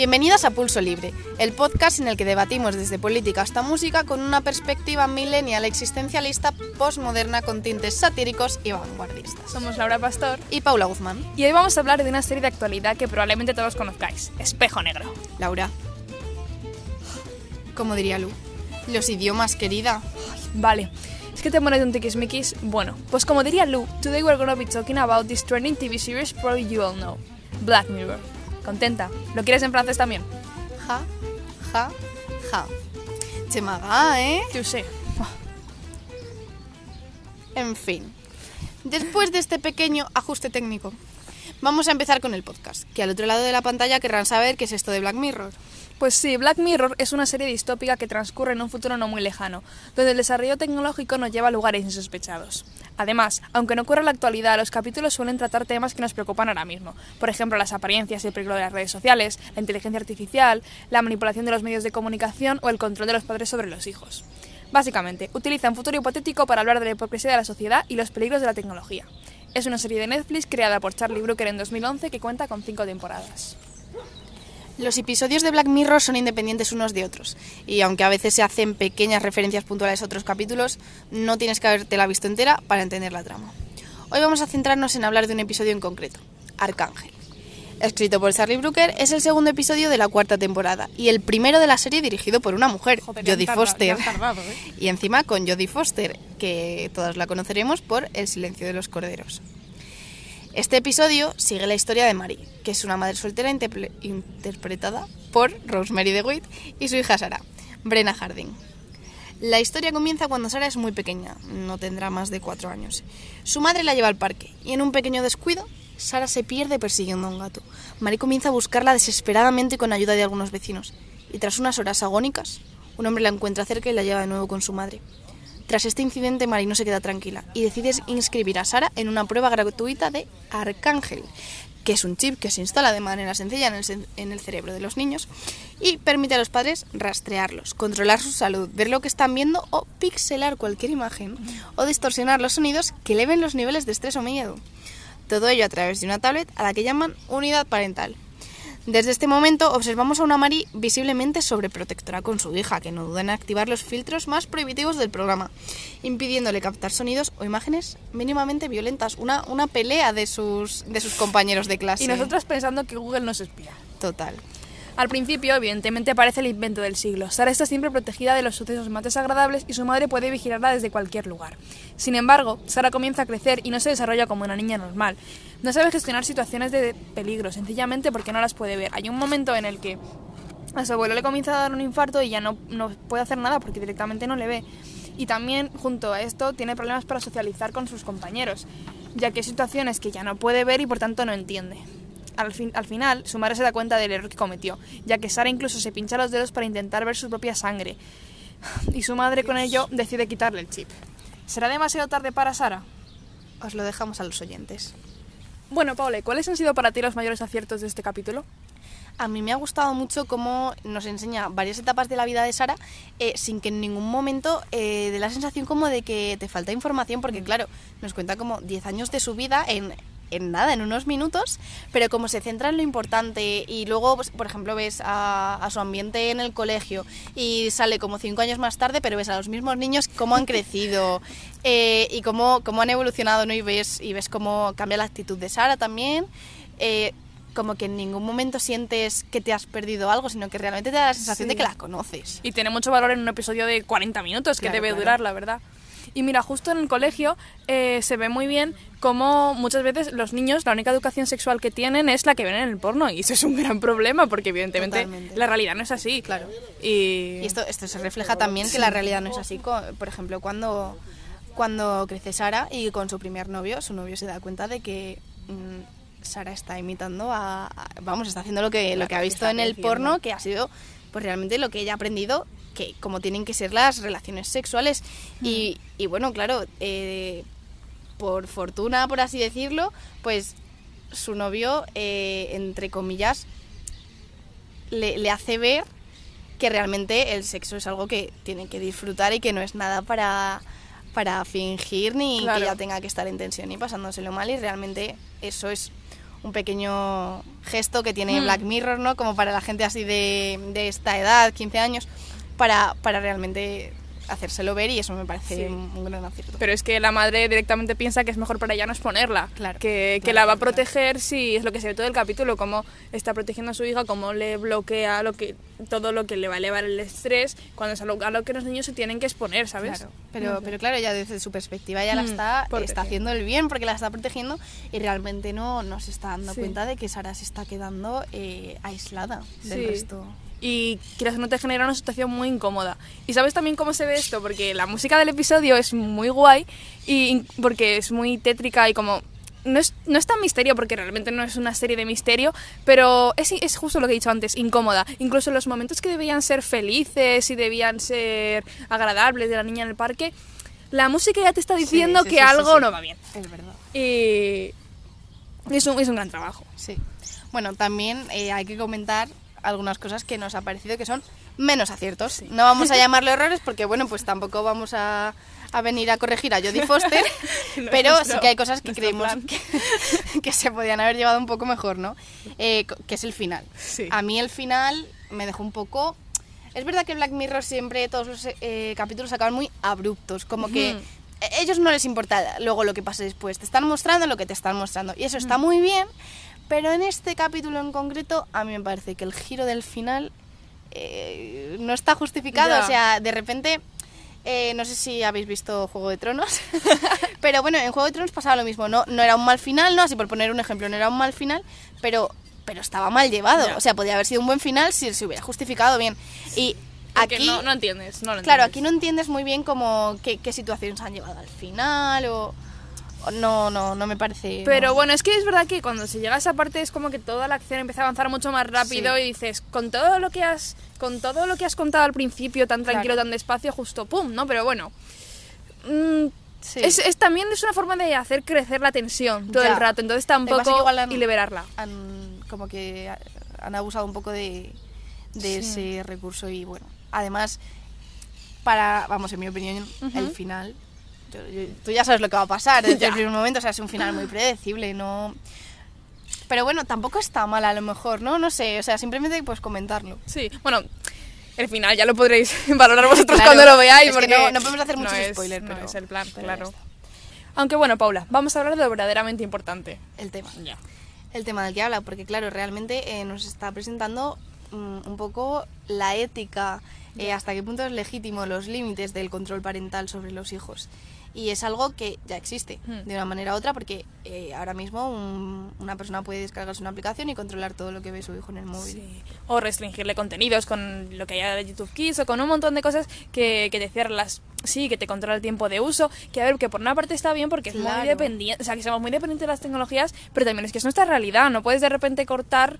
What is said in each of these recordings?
Bienvenidas a Pulso Libre, el podcast en el que debatimos desde política hasta música con una perspectiva millennial existencialista postmoderna con tintes satíricos y vanguardistas. Somos Laura Pastor Y Paula Guzmán. y hoy vamos a hablar de una serie de actualidad que probablemente todos conozcáis, Espejo Negro. Laura. Como diría Lu. Los idiomas, querida. Vale, es que te pones un tiquismiquis. Bueno, pues como diría Lou, today we're gonna be talking about this trending TV series probably you all know, Black Mirror. ¿Contenta? ¿Lo quieres en francés también? Ja, ja, ja. Chemaga, ¿eh? Yo sé. En fin. Después de este pequeño ajuste técnico, vamos a empezar con el podcast, que al otro lado de la pantalla querrán saber qué es esto de Black Mirror. Pues sí, Black Mirror es una serie distópica que transcurre en un futuro no muy lejano, donde el desarrollo tecnológico nos lleva a lugares insospechados. Además, aunque no ocurre en la actualidad, los capítulos suelen tratar temas que nos preocupan ahora mismo. Por ejemplo, las apariencias y el peligro de las redes sociales, la inteligencia artificial, la manipulación de los medios de comunicación o el control de los padres sobre los hijos. Básicamente, utiliza un futuro hipotético para hablar de la hipocresía de la sociedad y los peligros de la tecnología. Es una serie de Netflix creada por Charlie Brooker en 2011 que cuenta con cinco temporadas. Los episodios de Black Mirror son independientes unos de otros, y aunque a veces se hacen pequeñas referencias puntuales a otros capítulos, no tienes que haberte la visto entera para entender la trama. Hoy vamos a centrarnos en hablar de un episodio en concreto, Arcángel. Escrito por Charlie Brooker, es el segundo episodio de la cuarta temporada y el primero de la serie dirigido por una mujer, Joder, Jodie tardado- Foster. tardado, ¿eh? Y encima con Jodie Foster, que todos la conoceremos por El silencio de los corderos. Este episodio sigue la historia de Mary, que es una madre soltera interpretada por Rosemary DeWitt y su hija Sara, Brenna Harding. La historia comienza cuando Sara es muy pequeña, no tendrá más de cuatro años. Su madre la lleva al parque y en un pequeño descuido, Sara se pierde persiguiendo a un gato. Mary comienza a buscarla desesperadamente con ayuda de algunos vecinos y tras unas horas agónicas, un hombre la encuentra cerca y la lleva de nuevo con su madre. Tras este incidente, Mari no se queda tranquila y decide inscribir a Sara en una prueba gratuita de Arcángel, que es un chip que se instala de manera sencilla en el, en el cerebro de los niños y permite a los padres rastrearlos, controlar su salud, ver lo que están viendo o pixelar cualquier imagen o distorsionar los sonidos que eleven los niveles de estrés o miedo. Todo ello a través de una tablet a la que llaman unidad parental. Desde este momento observamos a una Mari visiblemente sobreprotectora con su hija, que no duda en activar los filtros más prohibitivos del programa, impidiéndole captar sonidos o imágenes mínimamente violentas. Una, una pelea de sus, de sus compañeros de clase. Y nosotras pensando que Google nos espía. Total. Al principio, evidentemente, parece el invento del siglo. Sara está siempre protegida de los sucesos más desagradables y su madre puede vigilarla desde cualquier lugar. Sin embargo, Sara comienza a crecer y no se desarrolla como una niña normal. No sabe gestionar situaciones de peligro, sencillamente porque no las puede ver. Hay un momento en el que a su abuelo le comienza a dar un infarto y ya no, no puede hacer nada porque directamente no le ve. Y también, junto a esto, tiene problemas para socializar con sus compañeros, ya que hay situaciones que ya no puede ver y por tanto no entiende. Al, fin- al final, su madre se da cuenta del error que cometió, ya que Sara incluso se pincha los dedos para intentar ver su propia sangre. Y su madre con ello decide quitarle el chip. ¿Será demasiado tarde para Sara? Os lo dejamos a los oyentes. Bueno, Paule, ¿cuáles han sido para ti los mayores aciertos de este capítulo? A mí me ha gustado mucho cómo nos enseña varias etapas de la vida de Sara eh, sin que en ningún momento eh, dé la sensación como de que te falta información, porque claro, nos cuenta como 10 años de su vida en, en nada, en unos minutos, pero como se centra en lo importante y luego, pues, por ejemplo, ves a, a su ambiente en el colegio y sale como 5 años más tarde, pero ves a los mismos niños cómo han crecido eh, y cómo, cómo han evolucionado, ¿no? Y ves, y ves cómo cambia la actitud de Sara también. Eh, como que en ningún momento sientes que te has perdido algo, sino que realmente te da la sensación Sí. de que la conoces. Y tiene mucho valor en un episodio de 40 minutos que Claro, debe claro. durar, la verdad. Y mira, justo en el colegio eh, se ve muy bien cómo muchas veces los niños la única educación sexual que tienen es la que ven en el porno. Y eso es un gran problema porque evidentemente Totalmente. la realidad no es así. Claro. Y, Y esto, esto se refleja también que la realidad no es así. Por ejemplo, cuando, cuando crece Sara y con su primer novio, su novio se da cuenta de que mm, Sara está imitando a, a- Vamos, está haciendo lo que, lo que ha visto en el porno, que ha sido pues realmente lo que ella ha aprendido, que como tienen que ser las relaciones sexuales. Y, y bueno, claro, eh, por fortuna, por así decirlo, pues su novio, eh, entre comillas, le, le hace ver que realmente el sexo es algo que tiene que disfrutar y que no es nada para, para fingir ni Claro. que ella tenga que estar en tensión y pasándoselo mal y realmente eso es un pequeño gesto que tiene Mm. Black Mirror, ¿no? Como para la gente así de, de esta edad, 15 años, para, para realmente hacérselo ver y eso me parece Sí. un, un gran acierto. Pero es que la madre directamente piensa que es mejor para ella no exponerla. Claro, Que, que claro, la va a claro, claro. proteger si es lo que se ve todo el capítulo, cómo está protegiendo a su hija, cómo le bloquea lo que, todo lo que le va a elevar el estrés, cuando es a lo, a lo que los niños se tienen que exponer, ¿sabes? Claro, pero, pero claro, ella desde su perspectiva ya la Mm, está, está haciendo el bien porque la está protegiendo y realmente no, no se está dando Sí. cuenta de que Sara se está quedando eh, aislada del Sí. resto. Y o no te genera una situación muy incómoda. ¿Y sabes también cómo se ve esto? Porque la música del episodio es muy guay y porque es muy tétrica y como... No es, no es tan misterio porque realmente no es una serie de misterio, pero es, es justo lo que he dicho antes, incómoda. Incluso los momentos que debían ser felices y debían ser agradables de la niña en el parque, la música ya te está diciendo Sí, sí, que sí, algo no va bien. Es verdad. Y es un, es un gran trabajo. Sí. Bueno, también eh, hay que comentar algunas cosas que nos ha parecido que son menos aciertos. No vamos a llamarle errores porque, bueno, pues tampoco vamos a, a venir a corregir a Jodie Foster, No, pero nuestro- sí que hay cosas que plan. que, que se podían haber llevado un poco mejor, ¿no? Eh, que es el final. Sí. A mí el final me dejó un poco... Es verdad que Black Mirror siempre todos los eh, capítulos acaban muy abruptos, como que Ujú. a ellos no les importa luego lo que pase después, te están mostrando lo que te están mostrando y eso está muy bien, pero en este capítulo en concreto a mí me parece que el giro del final eh, no está justificado, Ya. o sea, de repente... eh, no sé si habéis visto Juego de Tronos, pero bueno, en Juego de Tronos pasaba lo mismo, no, no era un mal final, no, así por poner un ejemplo, no era un mal final, pero, pero estaba mal llevado, Ya. o sea, podría haber sido un buen final si se hubiera justificado bien. Y Porque aquí, no, no entiendes, no lo claro, entiendes. aquí no entiendes muy bien cómo, qué, qué situaciones han llevado al final o no, no, no me parece... Pero no. bueno, es que es verdad que cuando se llega a esa parte es como que toda la acción empieza a avanzar mucho más rápido Sí. y dices, con todo lo que has con todo lo que has contado al principio, tan tranquilo, Claro. tan despacio, justo pum, ¿no? Pero bueno. mm, Sí. es, es- también es una forma de hacer crecer la tensión todo Ya. el rato, entonces tampoco han- y liberarla. han, como que han abusado un poco de, de Sí. ese recurso y bueno, además, para, vamos, en mi opinión, el final, tú ya sabes lo que va a pasar desde el primer momento, o sea, es un final muy predecible, no... Pero bueno, tampoco está mal a lo mejor, ¿no? No sé, o sea, simplemente pues comentarlo. Sí, bueno, el final ya lo podréis valorar vosotros Claro, cuando lo veáis porque no- no podemos hacer muchos es- spoilers, no pero- es el plan, claro. Aunque bueno, Paula, vamos a hablar de lo verdaderamente importante. El tema. Ya. el tema del que habla, porque claro, realmente eh, nos está presentando mm, un poco la ética, eh, hasta qué punto es legítimo los límites del control parental sobre los hijos. Y es algo que ya existe Hmm. de una manera u otra, porque eh, ahora mismo un- una persona puede descargarse una aplicación y controlar todo lo que ve su hijo en el móvil. Sí. O restringirle contenidos con lo que haya de YouTube Kids o con un montón de cosas que, que te cierran las... Sí, que te controla el tiempo de uso. Que a ver, que por una parte está bien porque es muy dependiente. O sea, que somos muy dependientes de las tecnologías, pero también es que es nuestra realidad. No puedes de repente cortar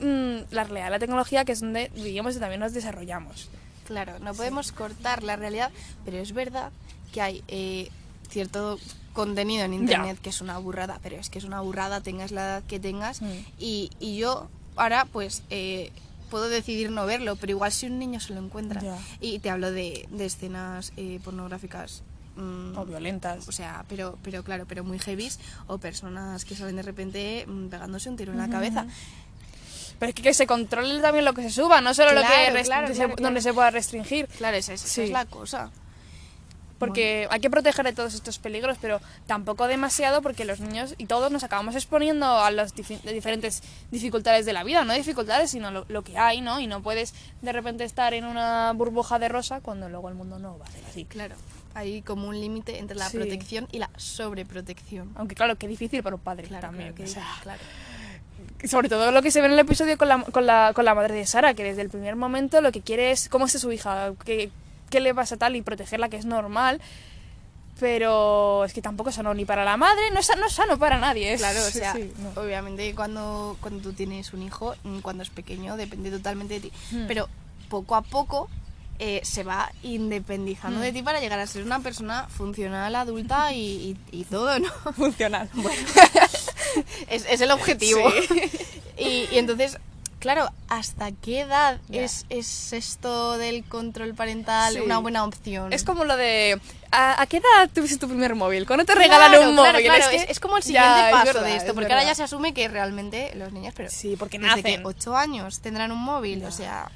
mm, la realidad de la tecnología, que es donde vivimos y también nos desarrollamos. Claro, no podemos cortar la realidad, pero es verdad que hay eh, cierto contenido en internet que es una burrada, pero es que es una burrada, tengas la edad que tengas. Mm. Y, y yo ahora, pues, eh, puedo decidir no verlo, pero igual si un niño se lo encuentra. Ya. Y te hablo de, de escenas eh, pornográficas. mm, O violentas. o sea, pero, pero claro, pero muy heavies, o personas que salen de repente mm, pegándose un tiro en la cabeza. Pero es que, que se controle también lo que se suba, no solo lo que Claro, se- donde se pueda restringir. Claro, esa es, esa es la cosa. Porque hay que proteger de todos estos peligros, pero tampoco demasiado porque los niños y todos nos acabamos exponiendo a las diferentes dificultades de la vida, no dificultades, sino lo, lo que hay, ¿no? Y no puedes de repente estar en una burbuja de rosa cuando luego el mundo no va a ser así. Claro, hay como un límite entre la Sí. protección y la sobreprotección. Aunque claro, qué difícil para un padre Claro, también. claro, o sea, claro. Sobre todo lo que se ve en el episodio con la, con la, con la madre de Sara, que desde el primer momento lo que quiere es cómo está su hija, qué, qué le pasa tal y protegerla, que es normal. Pero es que tampoco es sano ni para la madre, no es, sa- no es sano para nadie. Claro, o sea, sí, no. obviamente cuando, cuando tú tienes un hijo, mm, cuando es pequeño, depende totalmente de ti. Hmm. Pero poco a poco eh, se va independizando Hmm. de ti para llegar a ser una persona funcional, adulta y, y- y todo, ¿no? funcional. es, es el objetivo. Y, y entonces, claro, ¿hasta qué edad es, es esto del control parental Sí. una buena opción? Es como lo de. ¿A, a qué edad tuviste tu primer móvil? ¿Cuándo te Claro, regalan un claro, móvil? claro, que- es, es como el Ya, siguiente es paso verdad, de esto, es porque ahora ya se asume que realmente los niños, pero Sí, porque desde nacen. que 8 años tendrán un móvil, o sea,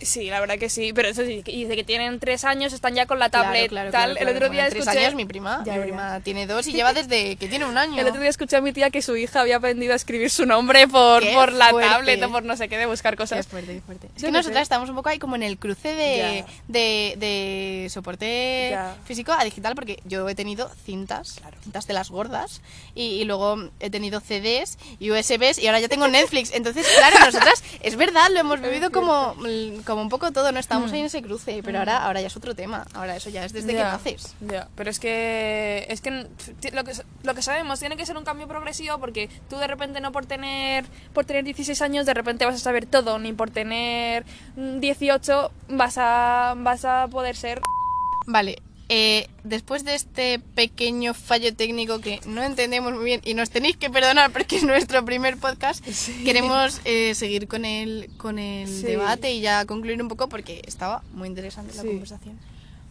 Sí, la verdad que sí. Pero eso sí, y desde que tienen tres años están ya con la tablet. claro, claro, tal. claro, el otro día Bueno, tres escuché. años mi prima, Ya, mi ya, prima tiene dos y lleva desde que tiene un año. El otro día escuché a mi tía que su hija había aprendido a escribir su nombre por, Qué por la fuerte. tablet o por no sé qué, de buscar cosas. fuerte, qué fuerte. Es Yo que qué nosotras estamos un poco ahí como en el cruce de, de, de soporte Ya. físico a digital, porque yo he tenido cintas, Claro. cintas de las gordas, y, y luego he tenido CDs y USBs, y ahora ya tengo Netflix. Entonces, claro, nosotras, es verdad, lo hemos vivido como, como un poco todo, no estamos ahí en ese cruce, pero ahora, ahora ya es otro tema, ahora eso ya es desde que Ya, naces. Ya, pero es que es que lo que lo que sabemos tiene que ser un cambio progresivo porque tú de repente no por tener por tener 16 años de repente vas a saber todo, ni por tener mm, 18 vas a vas a poder ser Vale, eh, después de este pequeño fallo técnico que no entendemos muy bien y nos tenéis que perdonar porque es nuestro primer podcast, queremos eh, seguir con el, con el Sí. debate y ya concluir un poco porque estaba muy interesante la conversación.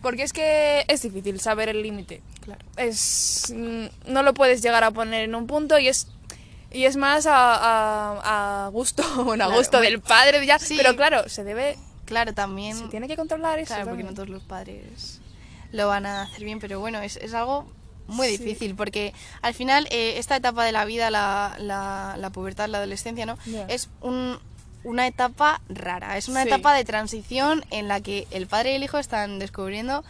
porque es que es difícil saber el límite. Claro. es mm, no lo puedes llegar a poner en un punto y es y es más a, a, a gusto bueno a Claro, gusto bueno, del padre ya sí. pero claro se debe Claro, también... se tiene que controlar eso Claro, porque no todos los padres lo van a hacer bien, pero bueno, es, es algo muy Sí. difícil porque al final eh, esta etapa de la vida, la, la, la pubertad, la adolescencia, ¿no? Es un- una etapa rara, es una Sí. etapa de transición en la que el padre y el hijo están descubriendo,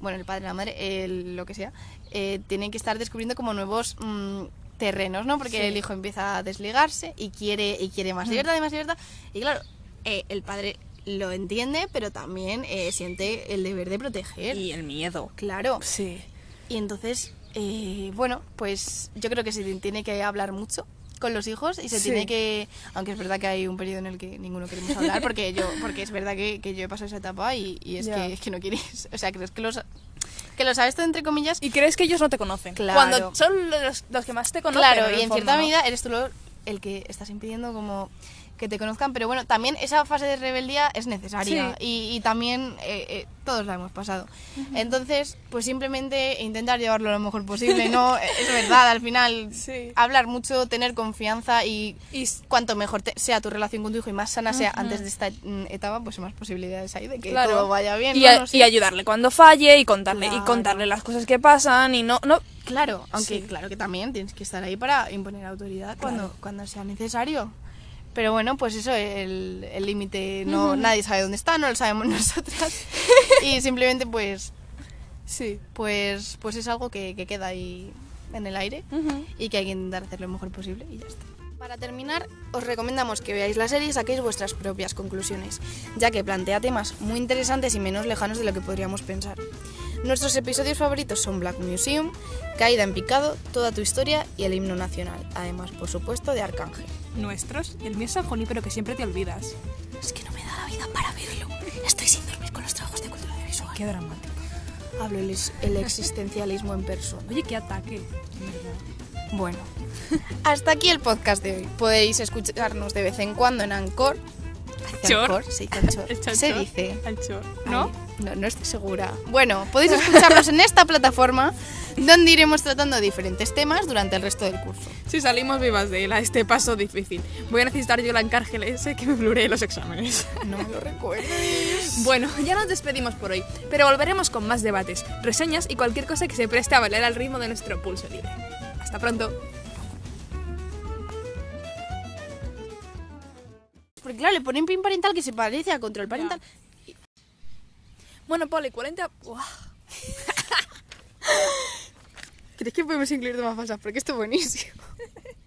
bueno, el padre y la madre, el- lo que sea, eh, tienen que estar descubriendo como nuevos mm, terrenos, ¿no? Porque Sí. el hijo empieza a desligarse y quiere, y quiere más libertad y más libertad. Y claro, eh, el padre lo entiende, pero también eh, siente el deber de proteger. y el miedo Claro. sí Y entonces, eh, bueno, pues yo creo que se tiene que hablar mucho con los hijos y se Sí. tiene que aunque es verdad que hay un periodo en el que ninguno queremos hablar porque yo porque es verdad que, que yo he pasado esa etapa y, y es, que, es que no quieres o sea crees que los que lo sabes todo entre comillas y crees que ellos no te conocen Claro. cuando son los, los que más te conocen Claro, en y en fondo, cierta ¿no? medida eres tú lo- el que estás impidiendo como que te conozcan, pero bueno, también esa fase de rebeldía es necesaria Sí. y, y también eh, eh, todos la hemos pasado. Entonces, pues simplemente intentar llevarlo lo mejor posible, ¿no? es verdad, al final, Sí. hablar mucho, tener confianza y y cuanto mejor te- sea tu relación con tu hijo y más sana sea antes de esta mm, etapa, pues más posibilidades hay de que claro. todo vaya bien. y, ¿no? a- No sé. y ayudarle cuando falle y contarle y Claro. contarle las cosas que pasan y no no Claro, aunque Sí. claro que también tienes que estar ahí para imponer autoridad cuando, cuando sea necesario. Pero bueno, pues eso, el el límite no nadie sabe dónde está, no lo sabemos nosotras. y simplemente pues sí pues pues es algo que, que queda ahí en el aire y que hay que intentar hacer lo mejor posible y ya está. Para terminar, os recomendamos que veáis la serie y saquéis vuestras propias conclusiones, ya que plantea temas muy interesantes y menos lejanos de lo que podríamos pensar. Nuestros episodios favoritos son Black Museum, Caída en Picado, Toda tu historia y el himno nacional, además, por supuesto, de Arcángel. nuestros el mío es San Junípero que siempre te olvidas Es que no me da la vida para verlo. Estoy sin dormir con los trabajos de cultura audiovisual. qué dramático Hablo el, el existencialismo en persona. oye qué ataque Bueno, hasta aquí el podcast de hoy. Podéis escucharnos de vez en cuando en Anchor. Chor. Anchor, se dice Anchor. Se dice. Anchor, Ay, ¿no? no, estoy segura. Bueno, podéis escucharnos en esta plataforma donde iremos tratando diferentes temas durante el resto del curso. Si salimos vivas de él a este paso difícil, voy a necesitar yo la encárgel ese que me bluree los exámenes. No me lo recuerdes. Bueno, ya nos despedimos por hoy, pero volveremos con más debates, reseñas y cualquier cosa que se preste a bailar al ritmo de nuestro pulso libre. Hasta pronto. Porque claro, le ponen pin parental que se parece a control parental. Bueno, Poli, 40... Uah. ¿Crees que podemos incluir más falsas? Porque esto es buenísimo.